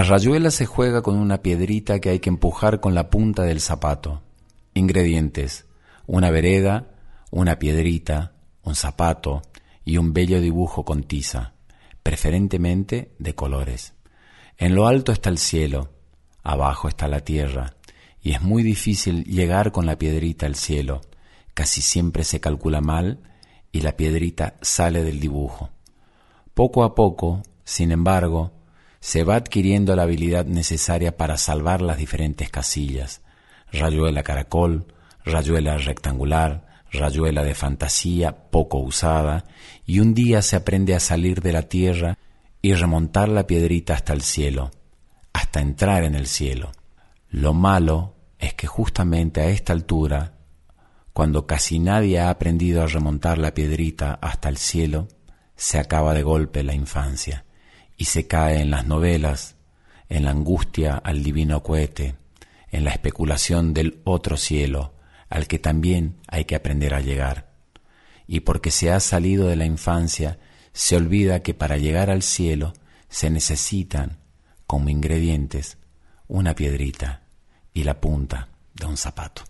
La rayuela se juega con una piedrita que hay que empujar con la punta del zapato. Ingredientes: una vereda, una piedrita, un zapato y un bello dibujo con tiza, preferentemente de colores. En lo alto está el cielo, abajo está la tierra, y es muy difícil llegar con la piedrita al cielo. Casi siempre se calcula mal y la piedrita sale del dibujo. Poco a poco, sin embargo, se va adquiriendo la habilidad necesaria para salvar las diferentes casillas. Rayuela caracol, rayuela rectangular, rayuela de fantasía poco usada, y un día se aprende a salir de la tierra y remontar la piedrita hasta el cielo, hasta entrar en el cielo. Lo malo es que justamente a esta altura, cuando casi nadie ha aprendido a remontar la piedrita hasta el cielo, se acaba de golpe la infancia y se cae en las novelas, en la angustia al divino cohete, en la especulación del otro cielo, al que también hay que aprender a llegar. Y porque se ha salido de la infancia, se olvida que para llegar al cielo se necesitan, como ingredientes, una piedrita y la punta de un zapato.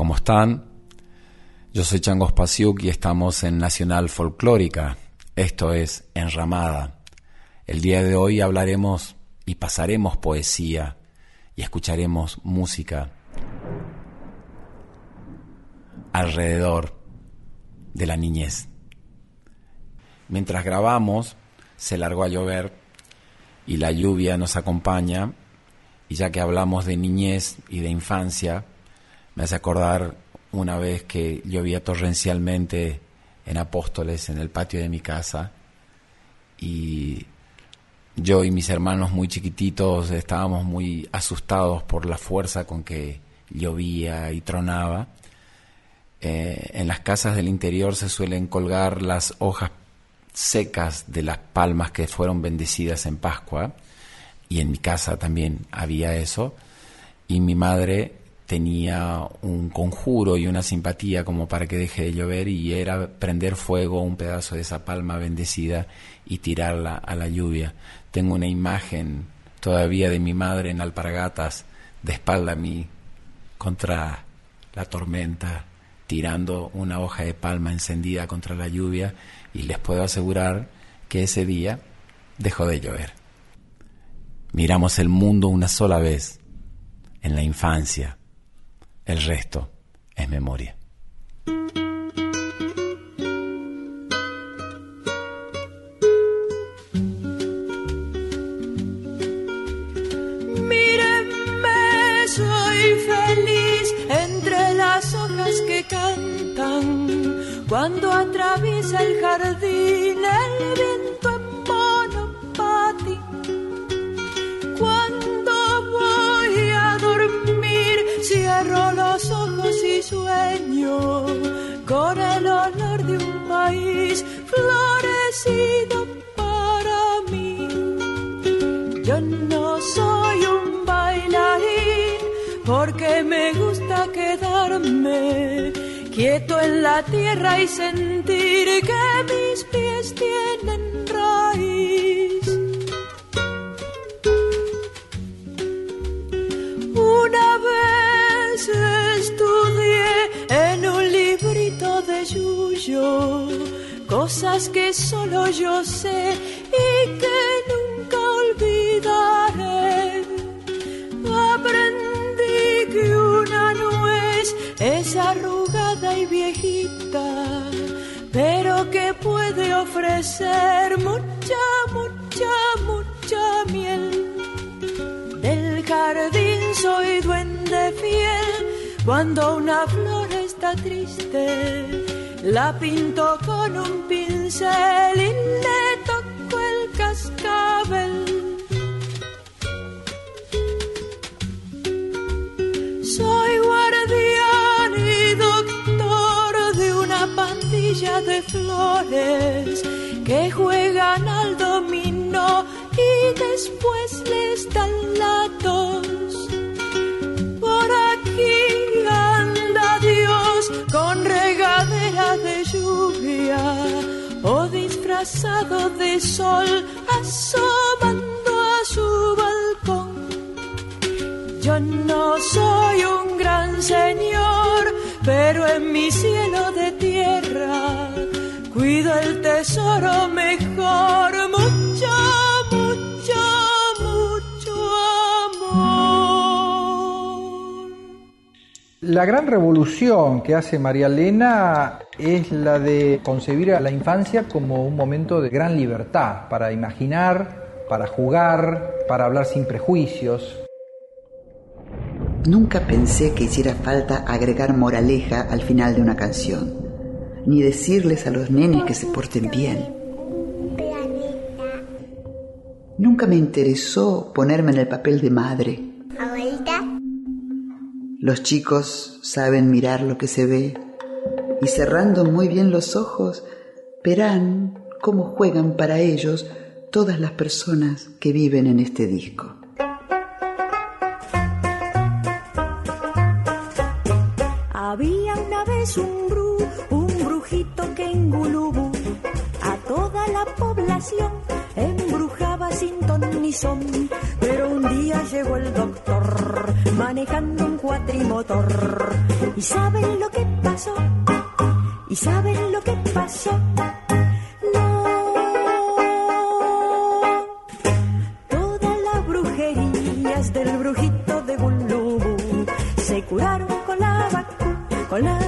¿Cómo están? Yo soy Changos Pasiuk y estamos en Nacional Folclórica. Esto es Enramada. El día de hoy hablaremos y pasaremos poesía y escucharemos música alrededor de la niñez. Mientras grabamos, se largó a llover y la lluvia nos acompaña y ya que hablamos de niñez y de infancia, me hace acordar una vez que llovía torrencialmente en Apóstoles, en el patio de mi casa, y yo y mis hermanos muy chiquititos estábamos muy asustados por la fuerza con que llovía y tronaba. Eh, en las casas del interior se suelen colgar las hojas secas de las palmas que fueron bendecidas en Pascua, y en mi casa también había eso, y mi madre tenía un conjuro y una simpatía como para que deje de llover y era prender fuego un pedazo de esa palma bendecida y tirarla a la lluvia. Tengo una imagen todavía de mi madre en alpargatas, de espalda a mí, contra la tormenta, tirando una hoja de palma encendida contra la lluvia y les puedo asegurar que ese día dejó de llover. Miramos el mundo una sola vez, en la infancia, el resto es memoria. Mírenme, soy feliz entre las hojas que cantan. Cuando atraviesa el jardín el viento Cierro con el olor de un país florecido para mí. Yo no soy un bailarín porque me gusta quedarme quieto en la tierra y sentir que mis pies tienen raíz. Una vez cosas que solo yo sé y que nunca olvidaré. Aprendí que una nuez es arrugada y viejita, pero que puede ofrecer mucha, mucha, mucha miel. Del jardín soy duende fiel cuando una flor está triste la pinto con un pincel le toco el cascabel. Soy guardián y doctor de una pandilla de flores que juegan al dominó y después les dan la tos. Por aquí anda Dios con disfrazado de sol asomando a su balcón. Yo no soy un gran señor, pero en mi cielo de tierra cuido el tesoro mejor, mucho, La gran revolución que hace María Elena es la de concebir a la infancia como un momento de gran libertad para imaginar, para jugar, para hablar sin prejuicios. Nunca pensé que hiciera falta agregar moraleja al final de una canción, ni decirles a los nenes que se porten bien. Nunca me interesó ponerme en el papel de madre. Los chicos saben mirar lo que se ve y cerrando muy bien los ojos verán cómo juegan para ellos todas las personas que viven en este disco. Había una vez un bru, un brujito que en Gulubú a toda la población embrujaba sin ton ni son. Pero un día llegó el doctor manejando un cuatrimotor. ¿Y saben lo que pasó? ¿Y saben lo que pasó? No. Todas las brujerías del brujito de Gulubu se curaron con la vacuna, con la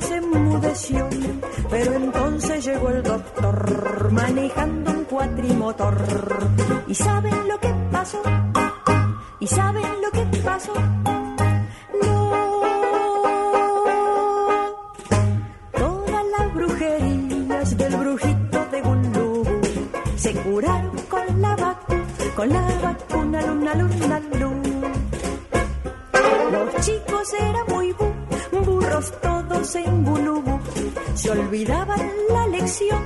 se enmudeció. Pero entonces llegó el doctor manejando un cuatrimotor. ¿Y saben lo que pasó? ¿Y saben lo que pasó? No. Todas las brujerías del brujito de Gulubu se curaron con la vacuna, con la vacuna, luna, luna, luna. Los chicos eran muy bu- burros en Gulubu. Se olvidaban la lección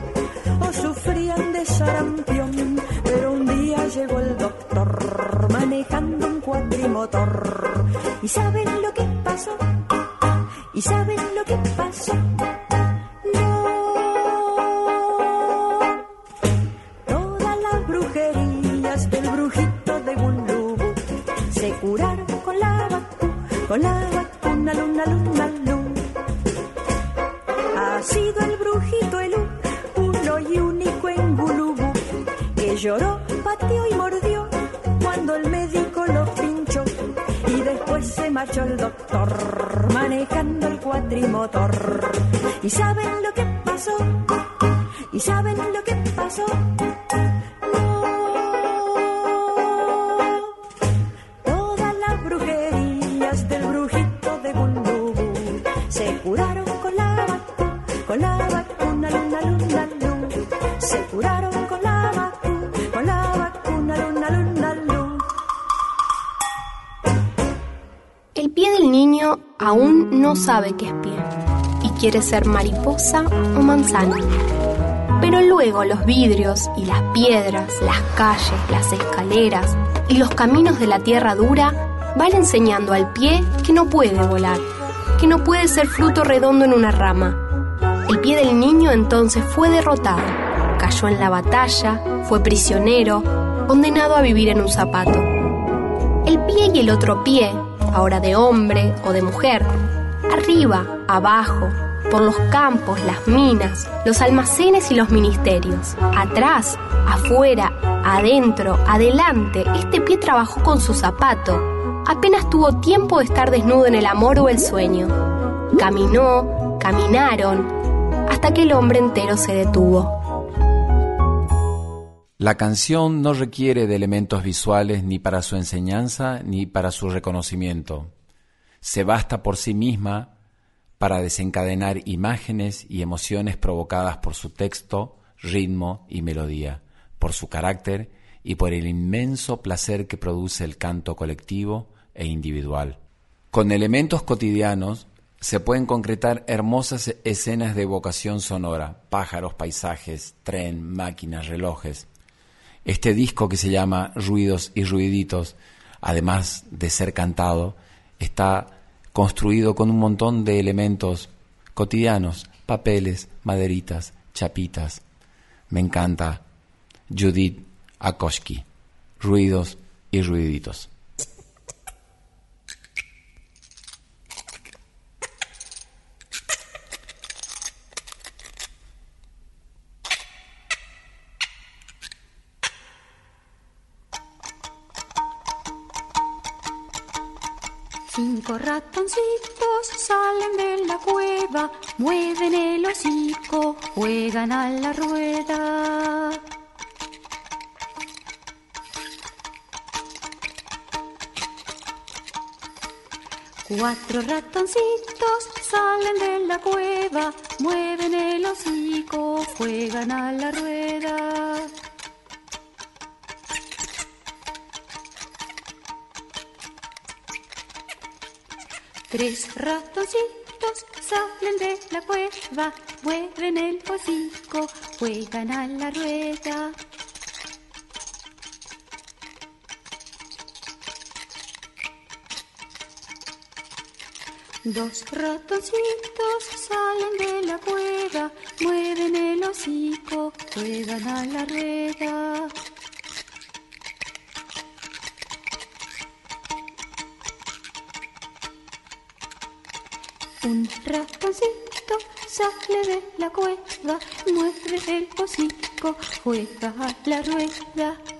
o sufrían de sarampión. Pero un día llegó el doctor manejando un cuatrimotor. ¿Y saben lo que pasó? ¿Y saben lo que pasó? Lloró, pateó y mordió cuando el médico lo pinchó y después se marchó el doctor manejando el cuatrimotor. ¿Y saben lo que pasó? ¿Y saben lo que pasó? Sabe qué es pie y quiere ser mariposa o manzana. Pero luego los vidrios y las piedras, las calles, las escaleras y los caminos de la tierra dura van enseñando al pie que no puede volar, que no puede ser fruto redondo en una rama. El pie del niño entonces fue derrotado, cayó en la batalla, fue prisionero, condenado a vivir en un zapato. El pie y el otro pie, ahora de hombre o de mujer, arriba, abajo, por los campos, las minas, los almacenes y los ministerios, atrás, afuera, adentro, adelante, este pie trabajó con su zapato. Apenas tuvo tiempo de estar desnudo en el amor o el sueño. Caminó, caminaron, hasta que el hombre entero se detuvo. La canción no requiere de elementos visuales ni para su enseñanza ni para su reconocimiento. Se basta por sí misma para desencadenar imágenes y emociones provocadas por su texto, ritmo y melodía, por su carácter y por el inmenso placer que produce el canto colectivo e individual. Con elementos cotidianos se pueden concretar hermosas escenas de evocación sonora, pájaros, paisajes, tren, máquinas, relojes. Este disco que se llama Ruidos y Ruiditos, además de ser cantado, está construido con un montón de elementos cotidianos, papeles, maderitas, chapitas. Me encanta Judith Akoski, Ruidos y Ruiditos. Cinco ratoncitos salen de la cueva, mueven el hocico, juegan a la rueda. Cuatro ratoncitos salen de la cueva, mueven el hocico, juegan a la rueda. Tres ratoncitos salen de la cueva, mueven el hocico, juegan a la rueda. Dos ratoncitos salen de la cueva, mueven el hocico, juegan a la rueda. Ratoncito sale de la cueva, mueve el hocico, juega a la rueda.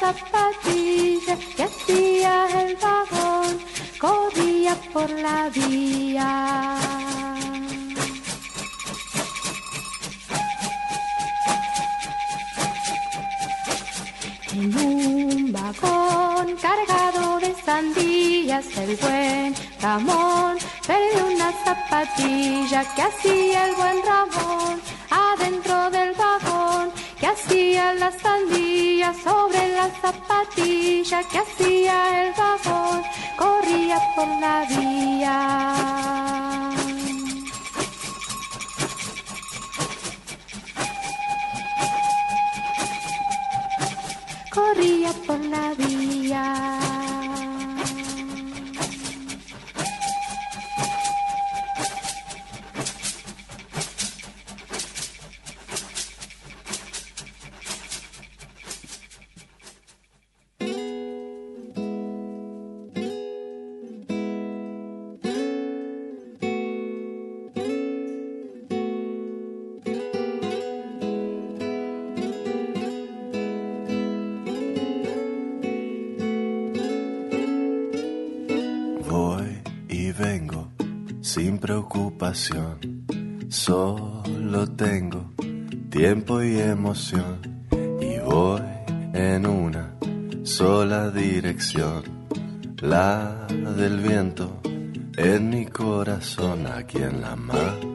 Zapatillas, que hacía el vagón, corría por la vía. En un vagón cargado de sandías, el buen Ramón perdió una zapatilla que hacía el buen Ramón adentro del vagón, que hacía las sandías sobre la zapatilla, que hacía el vagón, corría por la vía. Corría por la vía. Solo tengo tiempo y emoción y voy en una sola dirección, la del viento en mi corazón aquí en la mar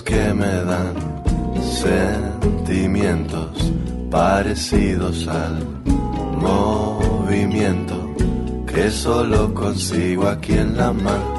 que me dan sentimientos parecidos al movimiento que solo consigo aquí en la mano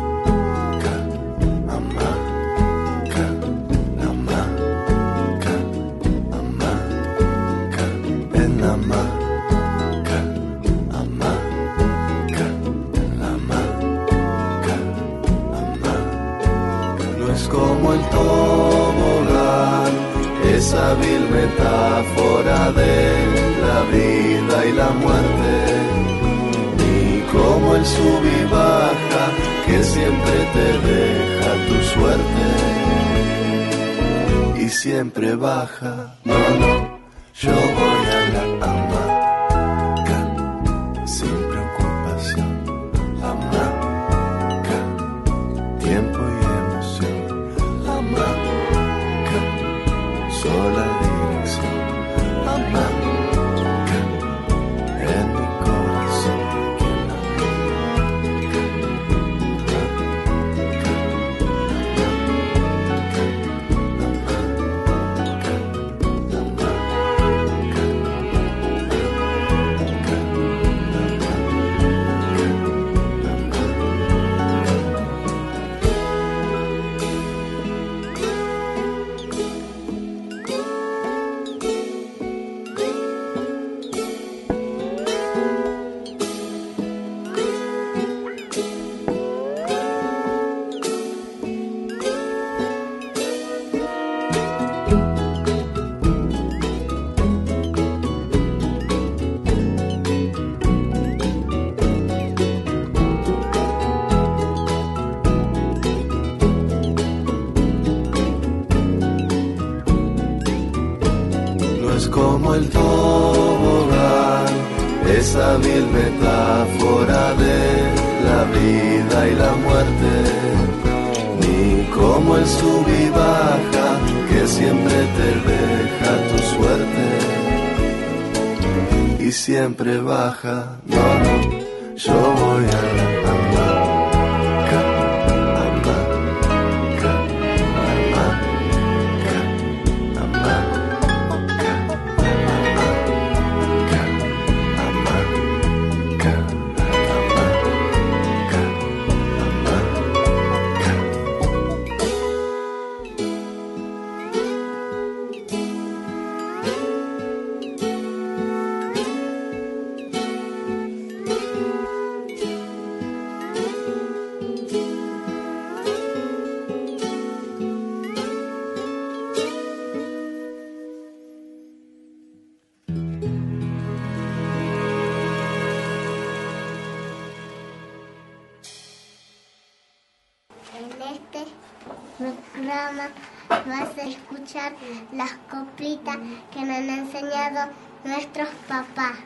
las coplitas que nos han enseñado nuestros papás.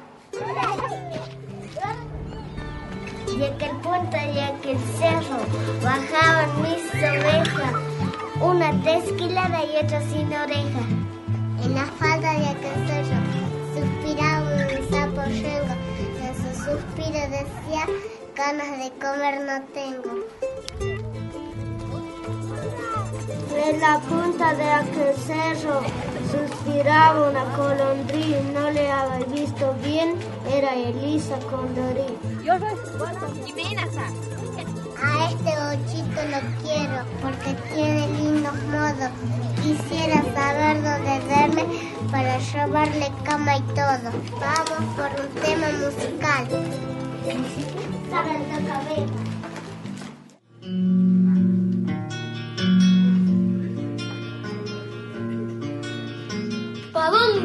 Y aquel punto y aquel cerro bajaban mis ovejas, una desquilada y otra sin oreja. En la falda de aquel cerro suspiraba un sapo rengo, en su suspiro decía, ganas de comer no tengo. En la punta de aquel cerro suspiraba una colondría, no le había visto bien, era Elisa Condorí. A este bochito lo quiero porque tiene lindos modos. Quisiera saber dónde verme para robarle cama y todo. Vamos por un tema musical. ¿A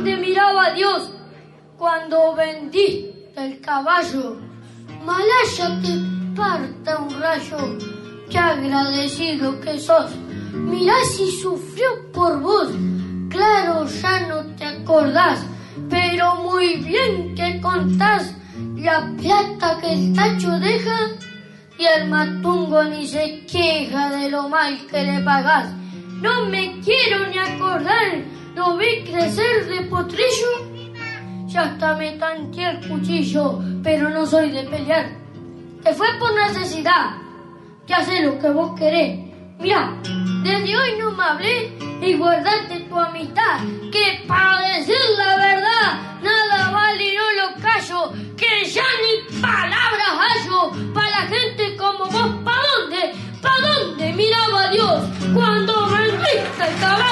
dónde miraba Dios cuando vendiste el caballo? Malaya te parta un rayo, qué agradecido que sos. Mirá si sufrió por vos, claro ya no te acordás, pero muy bien que contás la plata que el tacho deja y el matungo ni se queja de lo mal que le pagás. No me quiero ni acordar lo vi crecer de potrillo. Ya hasta me tanteé el cuchillo, pero no soy de pelear. Te fue por necesidad. Ya sé lo que vos querés. Mira, desde hoy no me hablé y guardate tu amistad. Que para decir la verdad, nada vale y no lo callo. Que ya ni palabras hallo para la gente como vos. ¿Pa dónde? ¿Pa dónde miraba Dios cuando vendiste el caballo?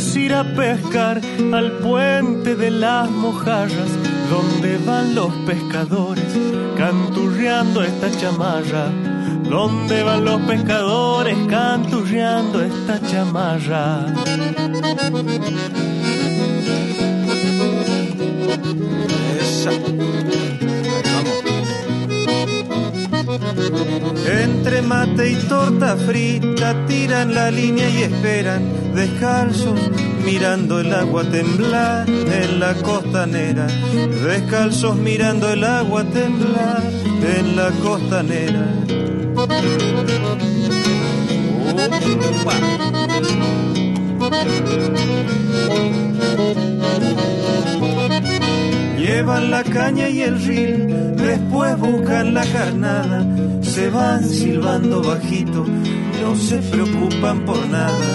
ir a pescar al puente de las mojarras donde van los pescadores canturreando esta chamarra? ¿Dónde van los pescadores canturreando esta chamarra? Entre mate y torta frita tiran la línea y esperan descalzos mirando el agua temblar en la costanera, descalzos mirando el agua temblar en la costanera. ropa. Llevan la caña y el ril, después buscan la carnada, se van silbando bajito, no se preocupan por nada.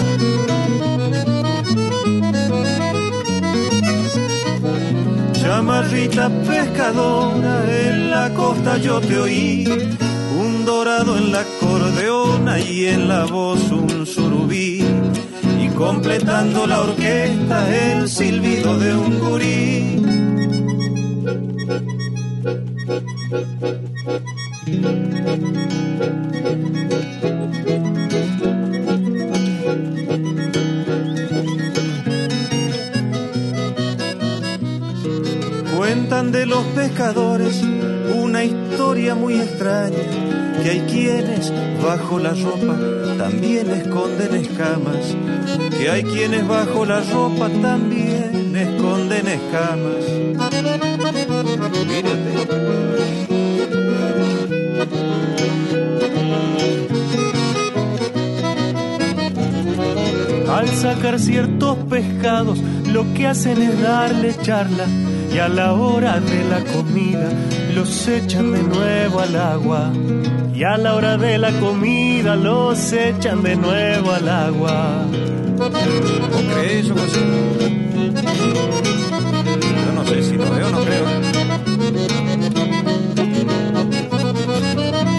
Chamarrita pescadora, en la costa yo te oí, un dorado en la acordeona y en la voz un surubí, y completando la orquesta el silbido de un gurí. Pescadores una historia muy extraña, que hay quienes bajo la ropa también esconden escamas, que hay quienes bajo la ropa también esconden escamas. Al sacar ciertos pescados, lo que hacen es darle charla y a la hora de la comida los echan de nuevo al agua. Y a la hora de la comida los echan de nuevo al agua. ¿Vos crees eso, José? Yo no sé si lo veo, no creo.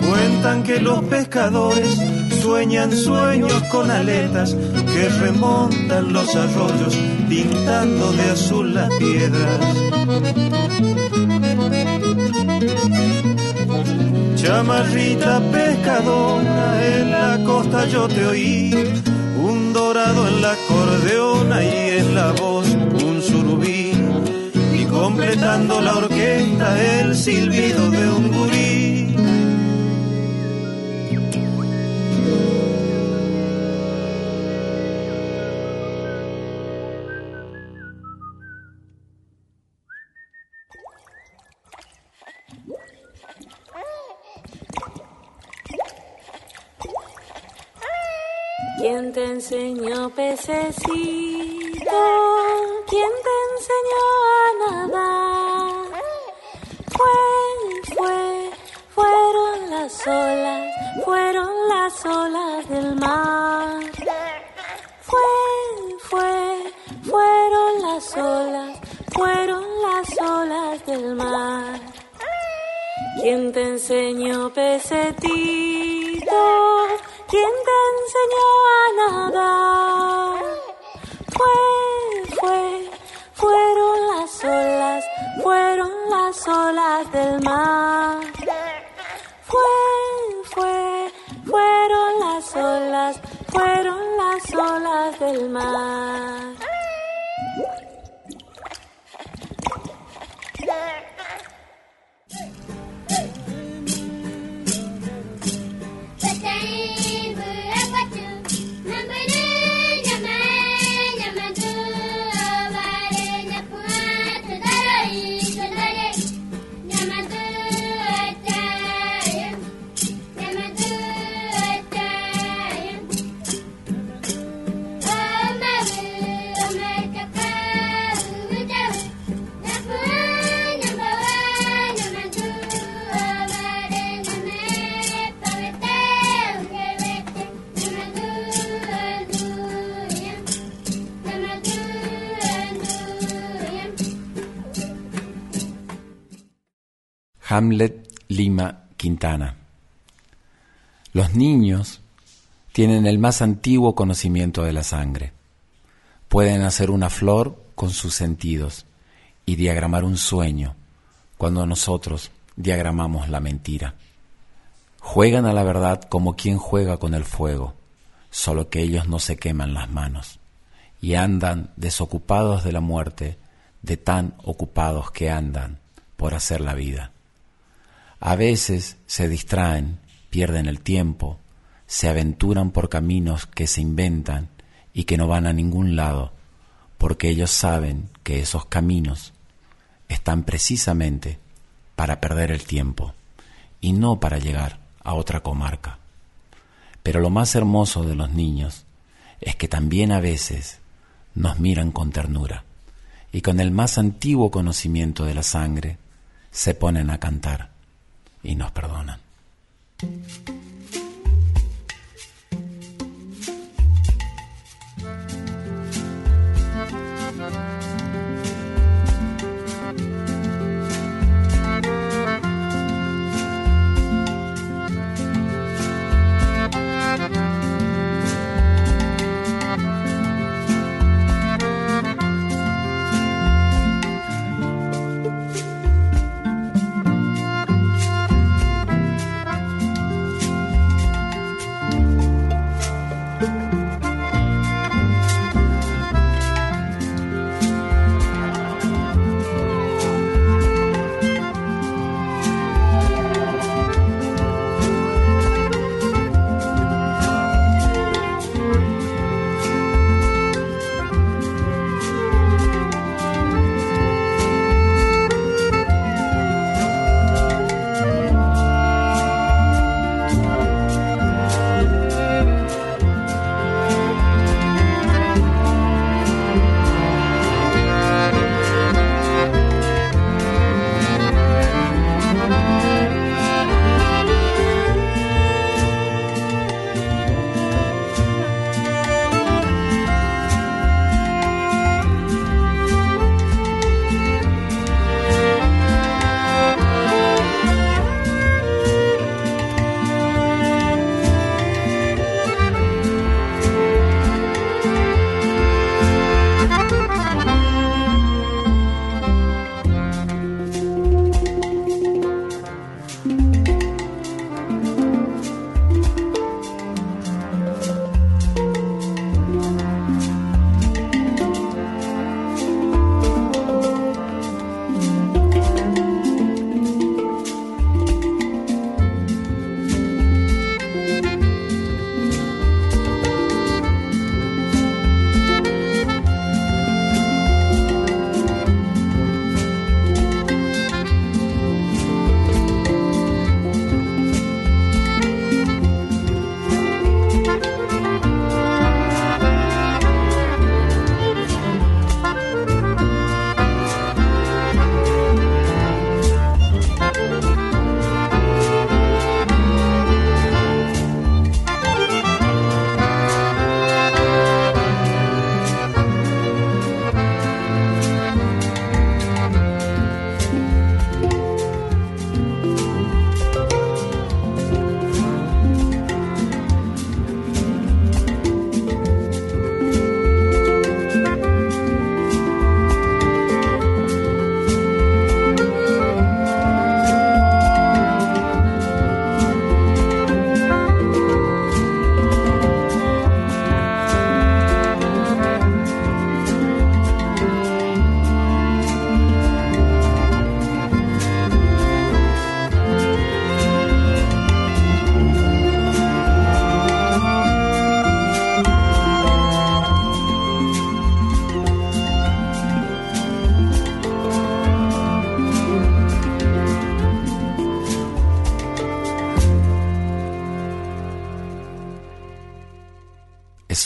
Cuentan que los pescadores sueñan sueños con aletas que remontan los arroyos pintando de azul las piedras. Chamarrita pescadora, en la costa yo te oí, un dorado en la acordeona y en la voz un surubí, y completando la orquesta el silbido de un gurí. Pececito? ¿Quién te enseñó a nadar? Fue, fue, fueron las olas, fueron las olas del mar. Fue, fue, fueron las olas, fueron las olas del mar. ¿Quién te enseñó pecetito? ¿Quién te enseñó a nadar? Fue, fue, fueron las olas, fueron las olas del mar. Hamlet Lima Quintana. Los niños tienen el más antiguo conocimiento de la sangre. Pueden hacer una flor con sus sentidos y diagramar un sueño cuando nosotros diagramamos la mentira. Juegan a la verdad como quien juega con el fuego, solo que ellos no se queman las manos y andan desocupados de la muerte, de tan ocupados que andan por hacer la vida. A veces se distraen, pierden el tiempo, se aventuran por caminos que se inventan y que no van a ningún lado, porque ellos saben que esos caminos están precisamente para perder el tiempo y no para llegar a otra comarca. Pero lo más hermoso de los niños es que también a veces nos miran con ternura y con el más antiguo conocimiento de la sangre se ponen a cantar y nos perdonan.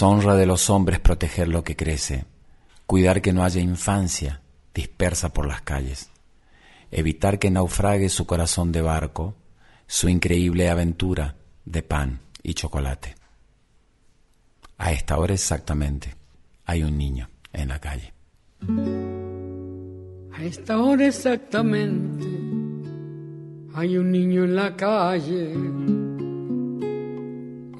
Honra de los hombres proteger lo que crece, cuidar que no haya infancia dispersa por las calles, evitar que naufrague su corazón de barco, su increíble aventura de pan y chocolate. A esta hora exactamente hay un niño en la calle. A esta hora exactamente hay un niño en la calle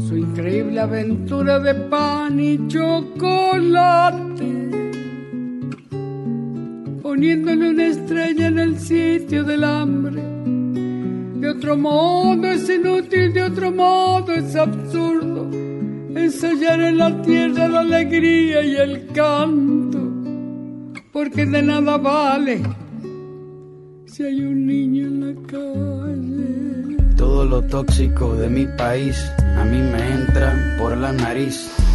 su increíble aventura de pan y chocolate, poniéndole una estrella en el sitio del hambre. De otro modo es inútil, de otro modo es absurdo, ensayar en la tierra la alegría y el canto, porque de nada vale si hay un niño en la calle. Todo lo tóxico de mi país a mí me entra por la nariz.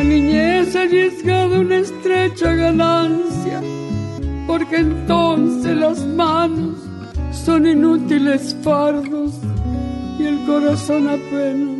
La niñez ha arriesgado una estrecha ganancia, porque entonces las manos son inútiles fardos y el corazón apenas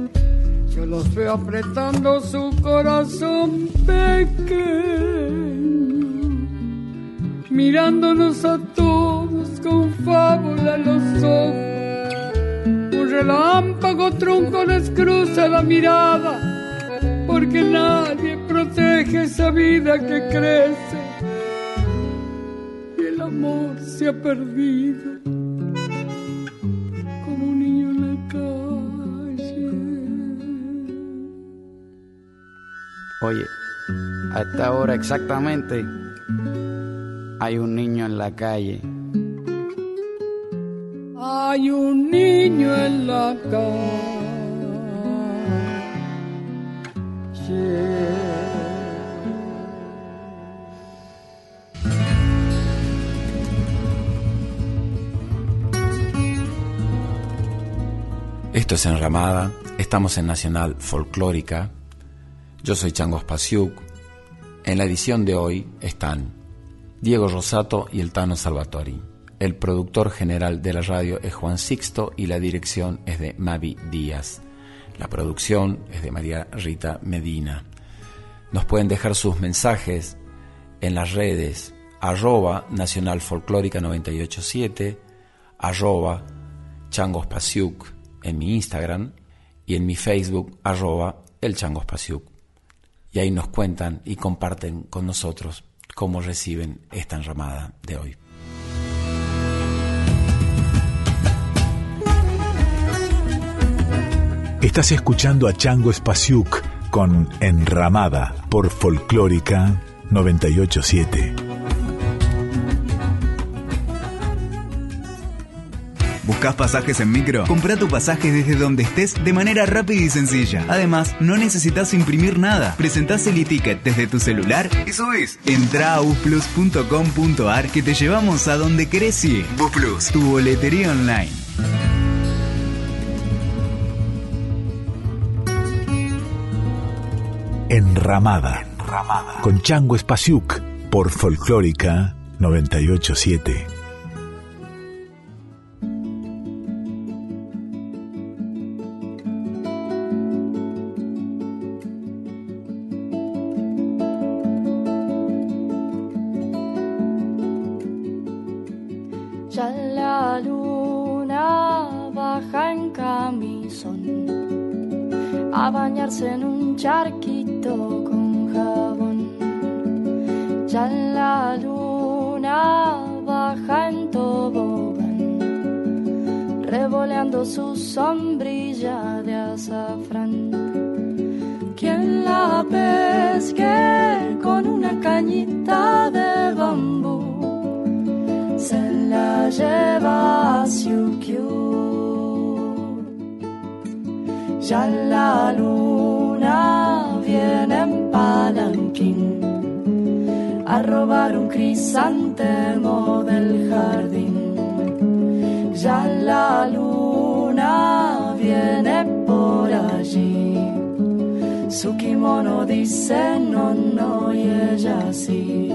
Los veo apretando su corazón pequeño, mirándonos a todos con fábula en los ojos. Un relámpago trunco les cruza la mirada, porque nadie protege esa vida que crece. Y el amor se ha perdido como un niño en la calle. Oye, a esta hora exactamente hay un niño en la calle. Hay un niño en la calle. Esto es Enramada, estamos en Nacional Folclórica. Yo soy Chango Spasiuk. En la edición de hoy están Diego Rosato y el Tano Salvatori. El productor general de la radio es Juan Sixto y la dirección es de Mavi Díaz. La producción es de María Rita Medina. Nos pueden dejar sus mensajes en las redes arroba Nacional Folclórica 987, arroba Changos Pasiuk en mi Instagram y en mi Facebook arroba el Changos Pasiuk. Y ahí nos cuentan y comparten con nosotros cómo reciben esta enramada de hoy. Estás escuchando a Chango Spasiuk con Enramada por Folclórica 987. ¿Buscas pasajes en micro? Compra tu pasaje desde donde estés de manera rápida y sencilla. Además, no necesitas imprimir nada. Presentás el e-ticket desde tu celular y subís. Entra a busplus.com.ar que te llevamos a donde querés ir. Busplus, tu boletería online. Enramada, con Chango Spasiuk por Folclórica 987. Sombrilla de azafrán. Quien la pesque con una cañita de bambú se la lleva a Siukiu. Ya la luna viene en palanquín a robar un crisantemo del jardín. Ya la luna viene por allí. Su kimono dice no, no y ella sí.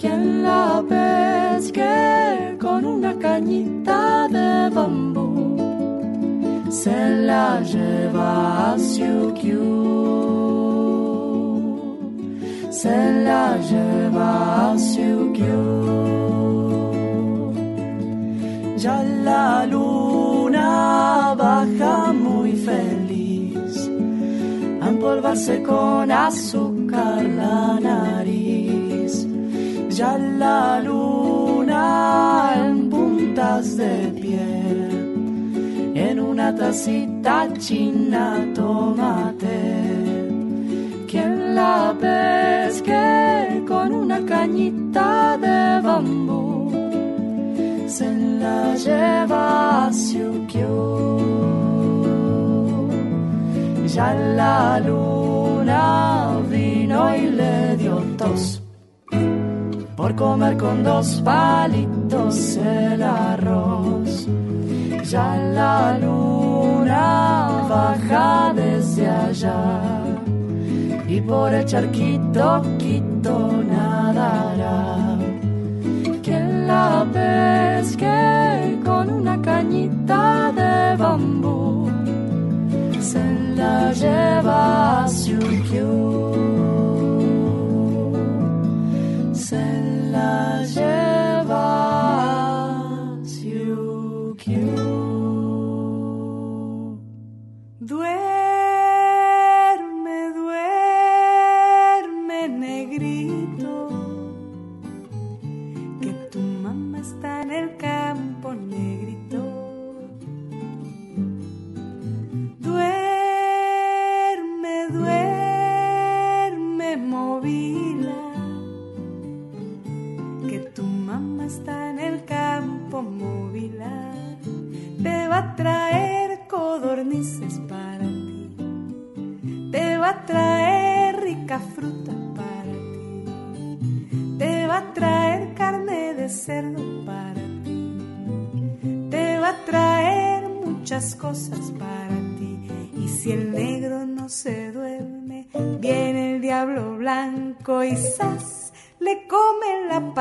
Quien la pesque con una cañita de bambú se la lleva a Siukiu. Se la lleva a Siukiu. Ya la luna baja muy feliz a empolvarse con azúcar la nariz. Ya la luna en puntas de pie en una tacita china tomate. Quien la pesque con una cañita de bambú se la lleva a Siukiu. Ya la luna vino y le dio tos por comer con dos palitos el arroz. Ya la luna baja desde allá y por el charquito quito nadará. Quien la pesque con una cañita de bambú se la lleva a Siukiu.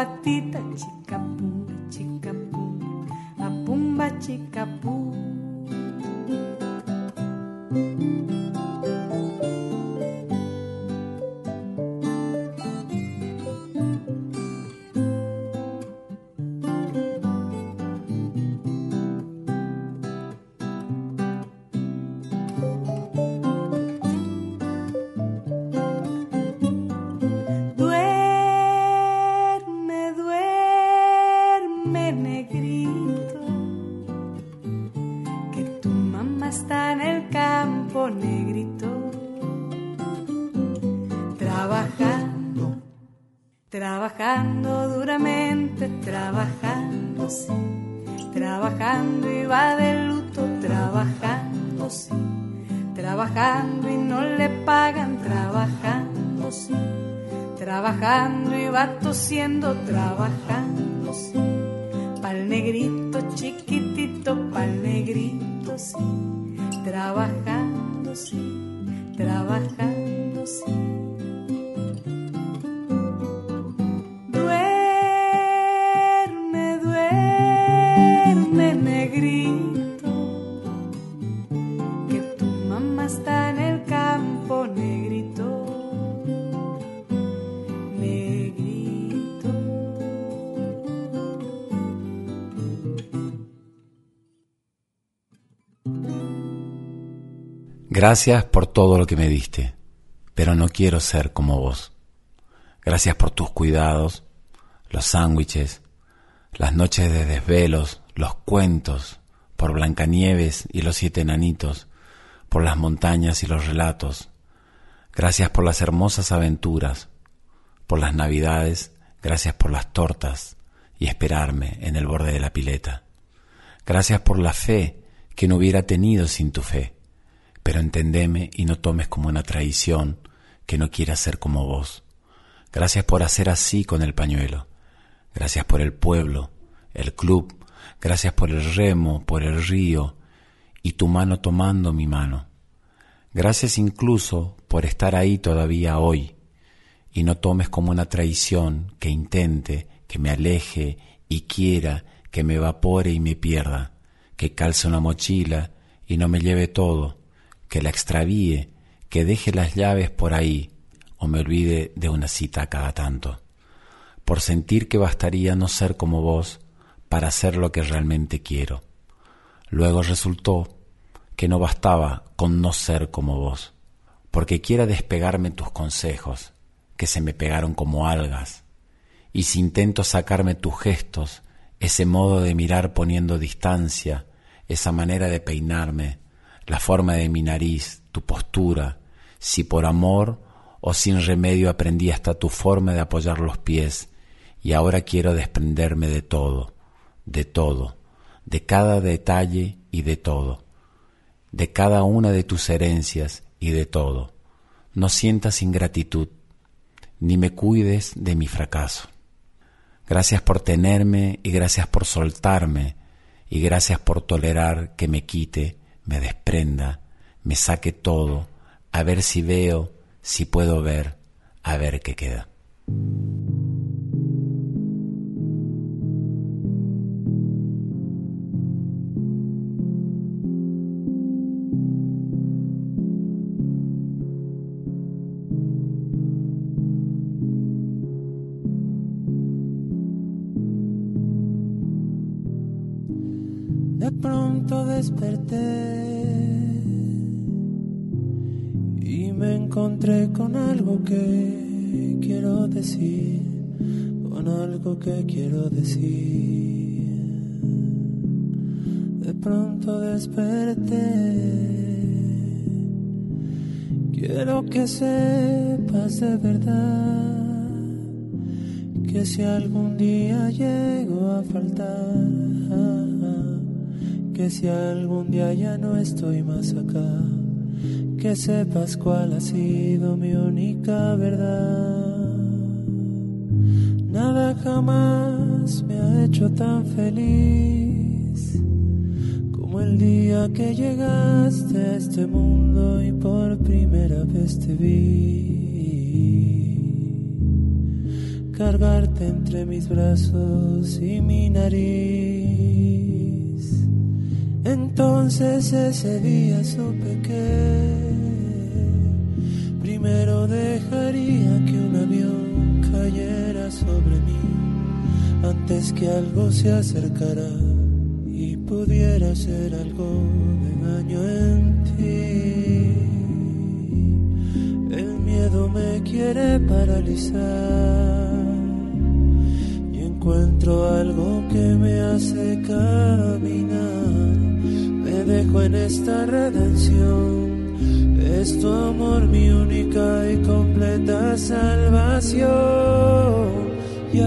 batita chica pum chica pum a pumba chica pum trabajando y va tosiendo, trabajando, Gracias por todo lo que me diste, pero no quiero ser como vos. Gracias por tus cuidados, los sándwiches, las noches de desvelos, los cuentos, por Blancanieves y los siete enanitos, por las montañas y los relatos. Gracias por las hermosas aventuras, por las navidades, gracias por las tortas y esperarme en el borde de la pileta. Gracias por la fe que no hubiera tenido sin tu fe, pero entendeme y no tomes como una traición que no quiera ser como vos. Gracias por hacer así con el pañuelo. Gracias por el pueblo, el club, gracias por el remo, por el río y tu mano tomando mi mano. Gracias incluso por estar ahí todavía hoy y no tomes como una traición que intente, que me aleje y quiera que me evapore y me pierda, que calce una mochila y no me lleve todo, que la extravíe, que deje las llaves por ahí o me olvide de una cita cada tanto, por sentir que bastaría no ser como vos para hacer lo que realmente quiero. Luego resultó que no bastaba con no ser como vos, porque quiera despegarme tus consejos, que se me pegaron como algas, y si intento sacarme tus gestos, ese modo de mirar poniendo distancia, esa manera de peinarme, la forma de mi nariz, tu postura, si por amor o sin remedio aprendí hasta tu forma de apoyar los pies, y ahora quiero desprenderme de todo, de todo, de cada detalle y de todo, de cada una de tus herencias y de todo. No sientas ingratitud, ni me cuides de mi fracaso. Gracias por tenerme y gracias por soltarme y gracias por tolerar que me quite, me desprenda, me saque todo, a ver si veo, si puedo ver, a ver qué queda. Pronto desperté y me encontré con algo que quiero decir, con algo que quiero decir. De pronto desperté. Quiero que sepas de verdad que si algún día llego a faltar, que si algún día ya no estoy más acá, que sepas cuál ha sido mi única verdad. Nada jamás me ha hecho tan feliz como el día que llegaste a este mundo y por primera vez te vi. Cargarte entre mis brazos y mi nariz. Entonces ese día supe que primero dejaría que un avión cayera sobre mí antes que algo se acercara y pudiera hacer algo de daño en ti. El miedo me quiere paralizar y encuentro algo que me hace caminar dejo en esta redención. Es tu amor mi única y completa salvación. Y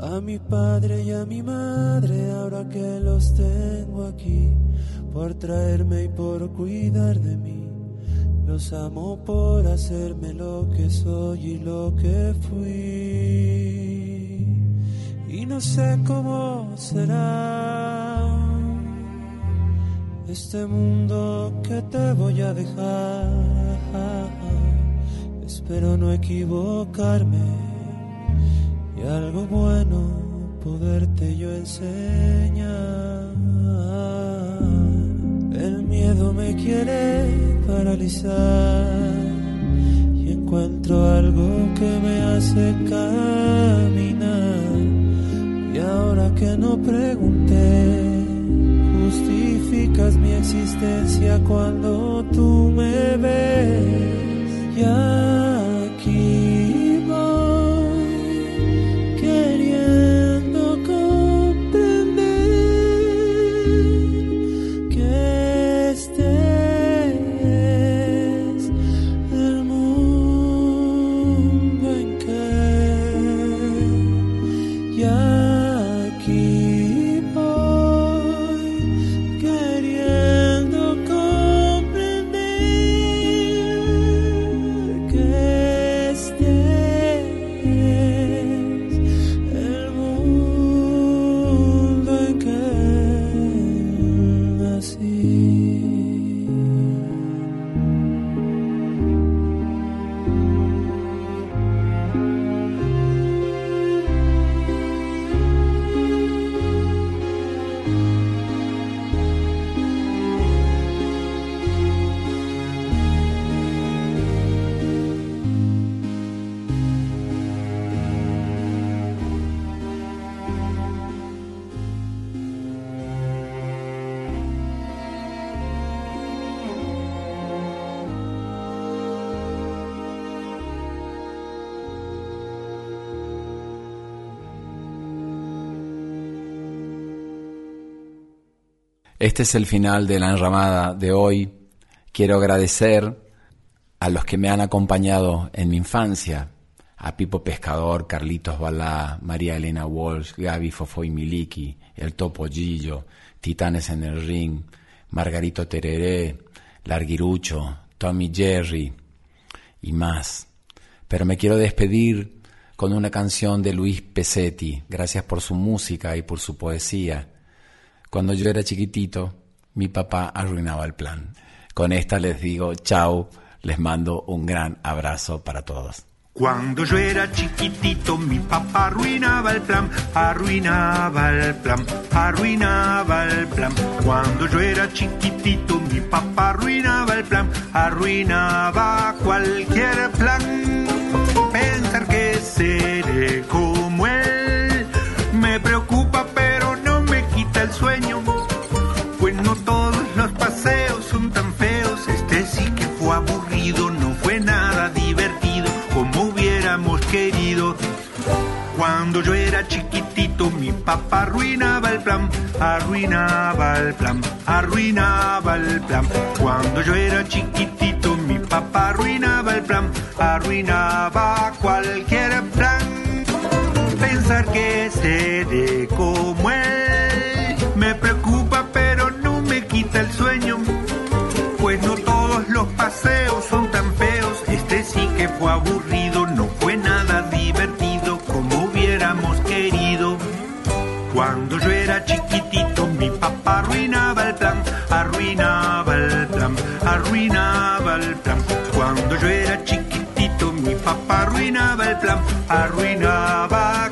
a mi padre y a mi madre ahora que los tengo aquí por traerme y por cuidar de mí. Los amo por hacerme lo que soy y lo que fui. Y no sé cómo será este mundo que te voy a dejar. Espero no equivocarme y algo bueno poderte yo enseñar. El miedo me quiere paralizar y encuentro algo que me hace caminar. Y ahora que no pregunté, justificas mi existencia cuando Este es el final de la enramada de hoy. Quiero agradecer a los que me han acompañado en mi infancia, a Pipo Pescador, Carlitos Balá, María Elena Walsh, Gaby Fofoy Miliki, El Topo Gillo, Titanes en el Ring, Margarito Tereré, Larguirucho, Tommy Jerry y más. Pero me quiero despedir con una canción de Luis Pesetti. Gracias por su música y por su poesía. Cuando yo era chiquitito, mi papá arruinaba el plan. Con esta les digo chao, les mando un gran abrazo para todos. Cuando yo era chiquitito, mi papá arruinaba el plan, arruinaba el plan, arruinaba el plan. Cuando yo era chiquitito, mi papá arruinaba el plan, arruinaba cualquier plan. Pensar que seré Cuando yo era chiquitito, mi papá arruinaba el plan, arruinaba el plan, arruinaba el plan. Cuando yo era chiquitito, mi papá arruinaba el plan, arruinaba cualquier plan. Pensar que seré como él me preocupa, pero no me quita el sueño. Pues no todos los paseos son tan feos. Este sí que fue aburrido, chiquitito, mi papá arruinaba el plan, arruinaba el plan, arruinaba el plan. Cuando yo era chiquitito, mi papá arruinaba el plan, arruinaba